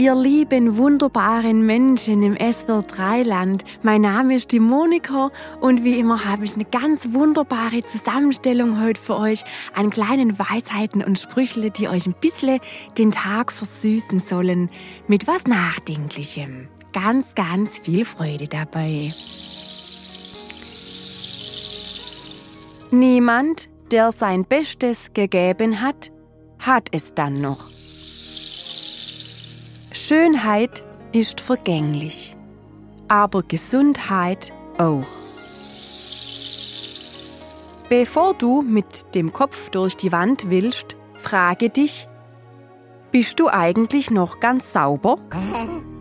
Ihr lieben, wunderbaren Menschen im SWR 3 Land. Mein Name ist die Monika und wie immer habe ich eine ganz wunderbare Zusammenstellung heute für euch an kleinen Weisheiten und Sprüchle, die euch ein bisschen den Tag versüßen sollen. Mit was Nachdenklichem. Ganz, ganz viel Freude dabei. Niemand, der sein Bestes gegeben hat, hat es dann noch. Schönheit ist vergänglich, aber Gesundheit auch. Bevor du mit dem Kopf durch die Wand willst, frage dich, bist du eigentlich noch ganz sauber?